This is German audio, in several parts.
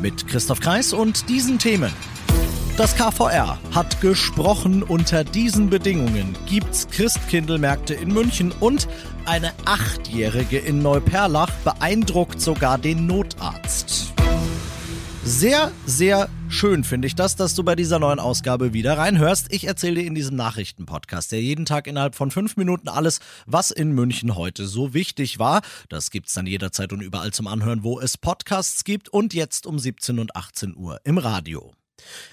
Mit Christoph Kreis und diesen Themen. Das KVR hat gesprochen, unter diesen Bedingungen gibt's Christkindlmärkte in München und eine Achtjährige in Neuperlach beeindruckt sogar den Notarzt. Sehr, sehr schön finde ich das, dass du bei dieser neuen Ausgabe wieder reinhörst. Ich erzähle dir in diesem Nachrichtenpodcast, der jeden Tag innerhalb von fünf Minuten alles, was in München heute so wichtig war. Das gibt's dann jederzeit und überall zum Anhören, wo es Podcasts gibt und jetzt um 17 und 18 Uhr im Radio.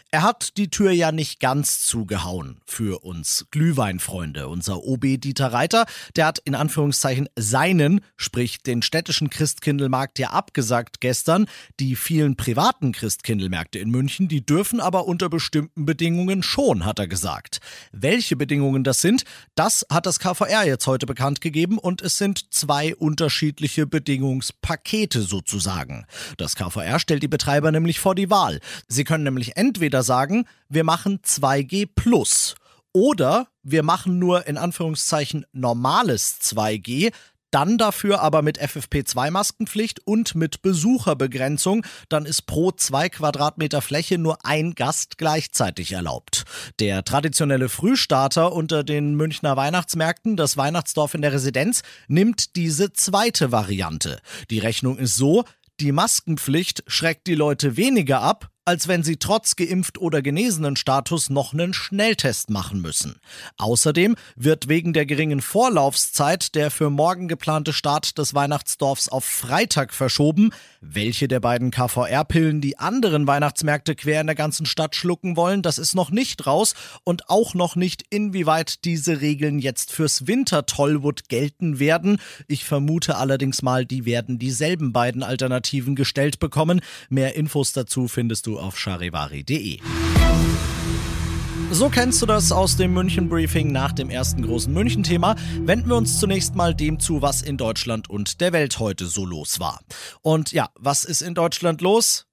Er hat die Tür ja nicht ganz zugehauen für uns Glühweinfreunde. Unser OB Dieter Reiter, der hat in Anführungszeichen seinen, sprich den städtischen Christkindlmarkt ja abgesagt gestern. Die vielen privaten Christkindlmärkte in München, die dürfen aber unter bestimmten Bedingungen schon, hat er gesagt. Welche Bedingungen das sind, das hat das KVR jetzt heute bekannt gegeben und es sind zwei unterschiedliche Bedingungspakete sozusagen. Das KVR stellt die Betreiber nämlich vor die Wahl. Sie können nämlich entweder sagen, wir machen 2G plus oder wir machen nur in Anführungszeichen normales 2G, dann dafür aber mit FFP2-Maskenpflicht und mit Besucherbegrenzung, dann ist pro zwei Quadratmeter Fläche nur ein Gast gleichzeitig erlaubt. Der traditionelle Frühstarter unter den Münchner Weihnachtsmärkten, das Weihnachtsdorf in der Residenz, nimmt diese zweite Variante. Die Rechnung ist so, die Maskenpflicht schreckt die Leute weniger ab, als wenn sie trotz geimpft oder genesenen Status noch einen Schnelltest machen müssen. Außerdem wird wegen der geringen Vorlaufzeit der für morgen geplante Start des Weihnachtsdorfs auf Freitag verschoben. Welche der beiden KVR-Pillen die anderen Weihnachtsmärkte quer in der ganzen Stadt schlucken wollen, das ist noch nicht raus und auch noch nicht, inwieweit diese Regeln jetzt fürs Winter Tollwood gelten werden. Ich vermute allerdings mal, die werden dieselben beiden Alternativen gestellt bekommen. Mehr Infos dazu findest du auf charivari.de. So kennst du das aus dem München Briefing nach dem ersten großen München-Thema. Wenden wir uns zunächst mal dem zu, was in Deutschland und der Welt heute so los war. Und ja, was ist in Deutschland los?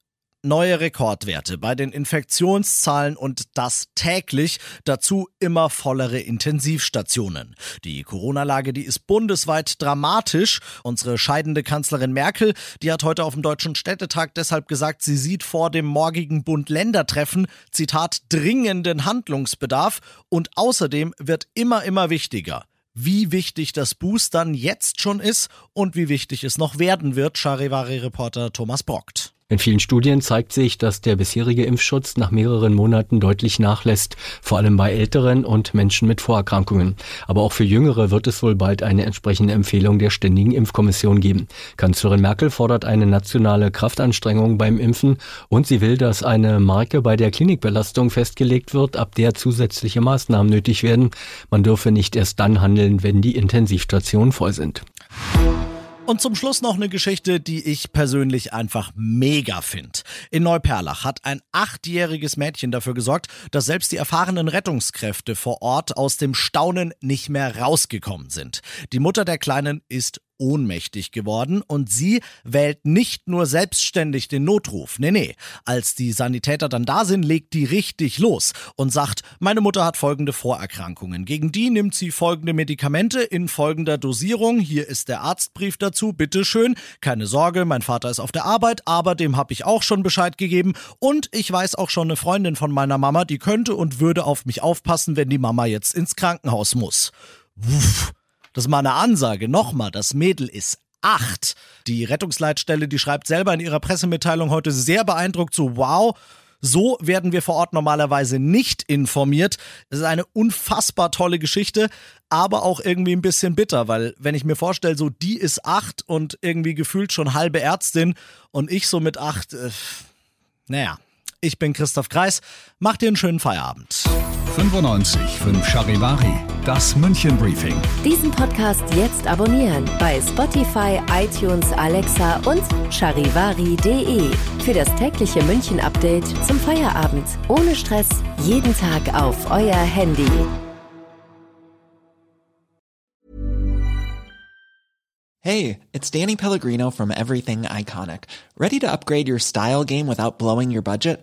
Neue Rekordwerte bei den Infektionszahlen und das täglich, dazu immer vollere Intensivstationen. Die Corona-Lage, die ist bundesweit dramatisch. Unsere scheidende Kanzlerin Merkel, die hat heute auf dem Deutschen Städtetag deshalb gesagt, sie sieht vor dem morgigen Bund-Länder-Treffen, Zitat, dringenden Handlungsbedarf und außerdem wird immer, immer wichtiger wie wichtig das Boostern jetzt schon ist und wie wichtig es noch werden wird, Charivari-Reporter Thomas Brockt. In vielen Studien zeigt sich, dass der bisherige Impfschutz nach mehreren Monaten deutlich nachlässt, vor allem bei Älteren und Menschen mit Vorerkrankungen. Aber auch für Jüngere wird es wohl bald eine entsprechende Empfehlung der Ständigen Impfkommission geben. Kanzlerin Merkel fordert eine nationale Kraftanstrengung beim Impfen und sie will, dass eine Marke bei der Klinikbelastung festgelegt wird, ab der zusätzliche Maßnahmen nötig werden. Man dürfe nicht erst dann handeln, wenn die Intensivstationen voll sind. Und zum Schluss noch eine Geschichte, die ich persönlich einfach mega finde. In Neuperlach hat ein achtjähriges Mädchen dafür gesorgt, dass selbst die erfahrenen Rettungskräfte vor Ort aus dem Staunen nicht mehr rausgekommen sind. Die Mutter der Kleinen ist ohnmächtig geworden und sie wählt nicht nur selbstständig den Notruf. Nee, nee. Als die Sanitäter dann da sind, legt die richtig los und sagt, meine Mutter hat folgende Vorerkrankungen. Gegen die nimmt sie folgende Medikamente in folgender Dosierung. Hier ist der Arztbrief dazu, bitteschön. Keine Sorge, mein Vater ist auf der Arbeit, aber dem habe ich auch schon Bescheid gegeben und ich weiß auch schon eine Freundin von meiner Mama, die könnte und würde auf mich aufpassen, wenn die Mama jetzt ins Krankenhaus muss. Wuff. Das ist mal eine Ansage. Nochmal, das Mädel ist acht. Die Rettungsleitstelle, die schreibt selber in ihrer Pressemitteilung heute sehr beeindruckt so, wow, so werden wir vor Ort normalerweise nicht informiert. Es ist eine unfassbar tolle Geschichte, aber auch irgendwie ein bisschen bitter, weil wenn ich mir vorstelle, so die ist acht und irgendwie gefühlt schon halbe Ärztin und ich so mit acht, äh, naja, ich bin Christoph Kreis, mach dir einen schönen Feierabend. 95 5 Charivari, das München Briefing. Diesen Podcast jetzt abonnieren bei Spotify, iTunes, Alexa und charivari.de. Für das tägliche München Update zum Feierabend. Ohne Stress, jeden Tag auf euer Handy. Hey, it's Danny Pellegrino from Everything Iconic. Ready to upgrade your style game without blowing your budget?